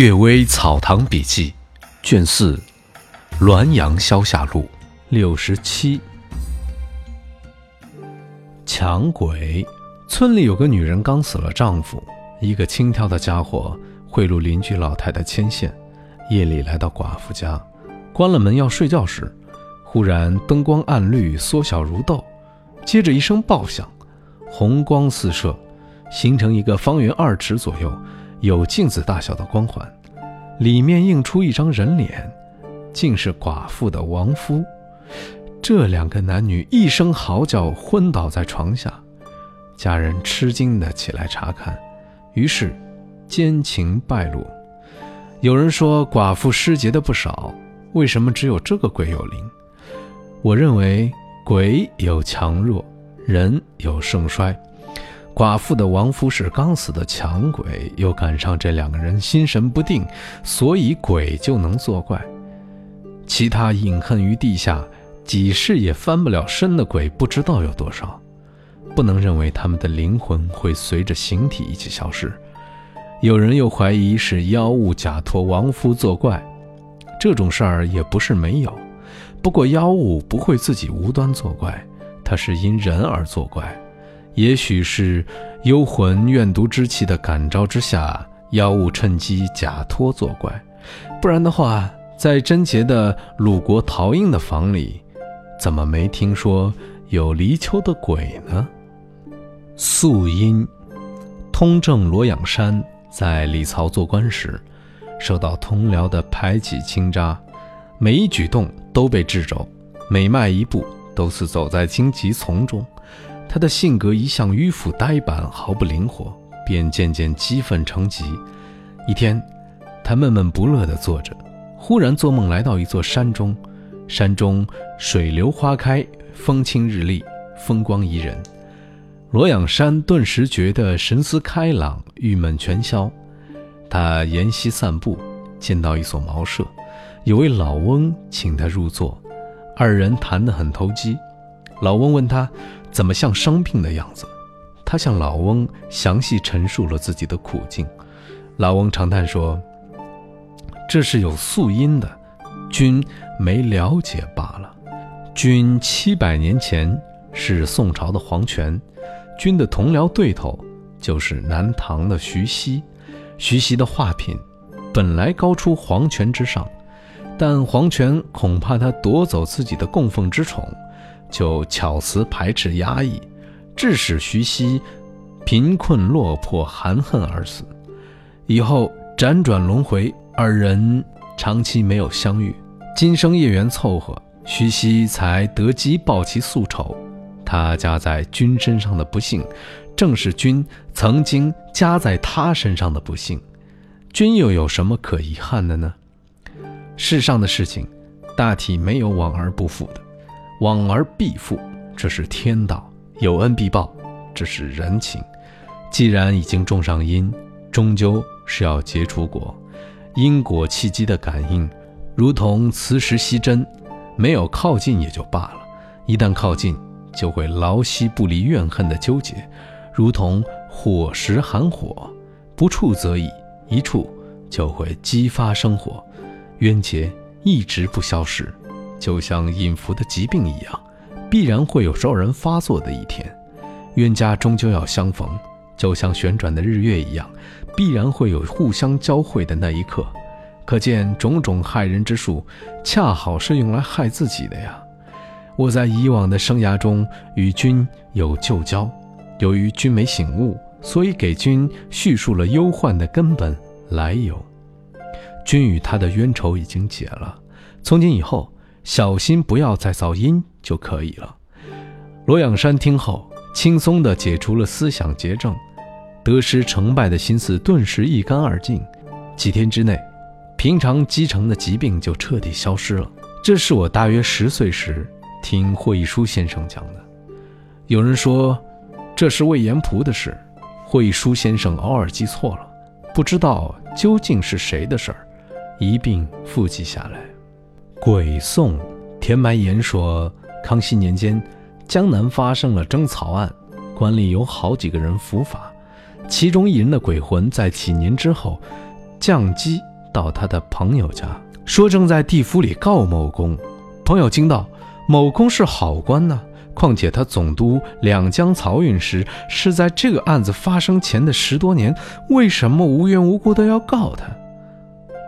《岳微草堂笔记》卷四，《滦阳消夏录》六十七。强鬼，村里有个女人刚死了丈夫，一个轻佻的家伙贿赂邻居老太太牵线，夜里来到寡妇家，关了门要睡觉时，忽然灯光暗绿，缩小如豆，接着一声爆响，红光四射，形成一个方圆二尺左右。有镜子大小的光环，里面映出一张人脸，竟是寡妇的亡夫。这两个男女一声嚎叫，昏倒在床下。家人吃惊地起来查看，于是奸情败露。有人说寡妇失节的不少，为什么只有这个鬼有灵？我认为鬼有强弱，人有盛衰。寡妇的亡夫是刚死的强鬼，又赶上这两个人心神不定，所以鬼就能作怪。其他隐恨于地下，几世也翻不了身的鬼，不知道有多少。不能认为他们的灵魂会随着形体一起消失。有人又怀疑是妖物假托亡夫作怪，这种事儿也不是没有。不过妖物不会自己无端作怪，它是因人而作怪。也许是幽魂怨毒之气的感召之下，妖物趁机假托作怪，不然的话，在贞洁的鲁国陶印的房里，怎么没听说有离秋的鬼呢？素因，通政罗养山在李曹做官时，受到同僚的排挤倾轧，每一举动都被掣肘，每迈一步都是走在荆棘丛中。他的性格一向迂腐呆板，毫不灵活，便渐渐积愤成疾。一天，他闷闷不乐地坐着，忽然做梦来到一座山中，山中水流花开，风清日丽，风光宜人。罗养山顿时觉得神思开朗，郁闷全消。他沿溪散步，见到一所茅舍，有位老翁请他入座，二人谈得很投机。老翁问他。怎么像生病的样子？他向老翁详细陈述了自己的苦境。老翁长叹说：“这是有素因的，君没了解罢了。君七百年前是宋朝的皇权，君的同僚对头就是南唐的徐熙。徐熙的画品本来高出皇权之上，但皇权恐怕他夺走自己的供奉之宠。”就巧辞排斥压抑，致使徐熙贫困落魄、含恨而死。以后辗转轮回，二人长期没有相遇。今生业缘凑合，徐熙才得机报其宿仇。他加在君身上的不幸，正是君曾经加在他身上的不幸。君又有什么可遗憾的呢？世上的事情，大体没有往而不复的。往而必复，这是天道；有恩必报，这是人情。既然已经种上因，终究是要结出果。因果契机的感应，如同磁石吸针，没有靠近也就罢了；一旦靠近，就会牢吸不离怨恨的纠结，如同火石含火，不触则已，一触就会激发生火，冤结一直不消失。就像隐伏的疾病一样，必然会有受人发作的一天。冤家终究要相逢，就像旋转的日月一样，必然会有互相交汇的那一刻。可见种种害人之术，恰好是用来害自己的呀。我在以往的生涯中与君有旧交，由于君没醒悟，所以给君叙述了忧患的根本来由。君与他的冤仇已经解了，从今以后。小心不要再造因就可以了。罗养山听后，轻松地解除了思想结症，得失成败的心思顿时一干二净。几天之内，平常积成的疾病就彻底消失了。这是我大约十岁时听霍一书先生讲的。有人说这是魏延璞的事，霍一书先生偶尔记错了，不知道究竟是谁的事儿，一并复记下来。鬼颂，田埋言说，康熙年间，江南发生了征草案，官里有好几个人伏法，其中一人的鬼魂在几年之后，降机到他的朋友家，说正在地府里告某公。朋友惊道：“某公是好官呢，况且他总督两江漕运时是在这个案子发生前的十多年，为什么无缘无故的要告他？”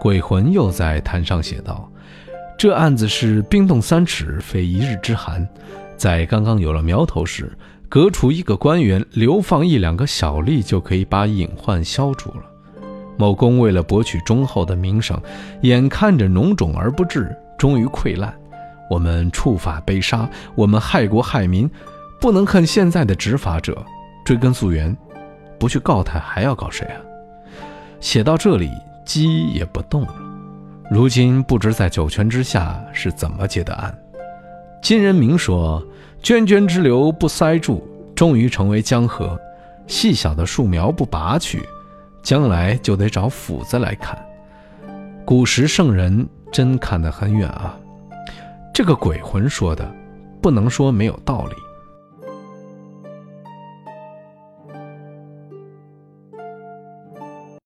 鬼魂又在坛上写道：“这案子是冰冻三尺，非一日之寒，在刚刚有了苗头时。”革除一个官员，流放一两个小吏，就可以把隐患消除了。某公为了博取忠厚的名声，眼看着脓肿而不治，终于溃烂。我们触法被杀，我们害国害民，不能恨现在的执法者。追根溯源，不去告他，还要告谁啊？写到这里，鸡也不动了。如今不知在九泉之下是怎么结的案。金人明说。涓涓之流不塞住，终于成为江河。细小的树苗不拔去，将来就得找斧子来砍。古时圣人真看得很远啊。这个鬼魂说的，不能说没有道理。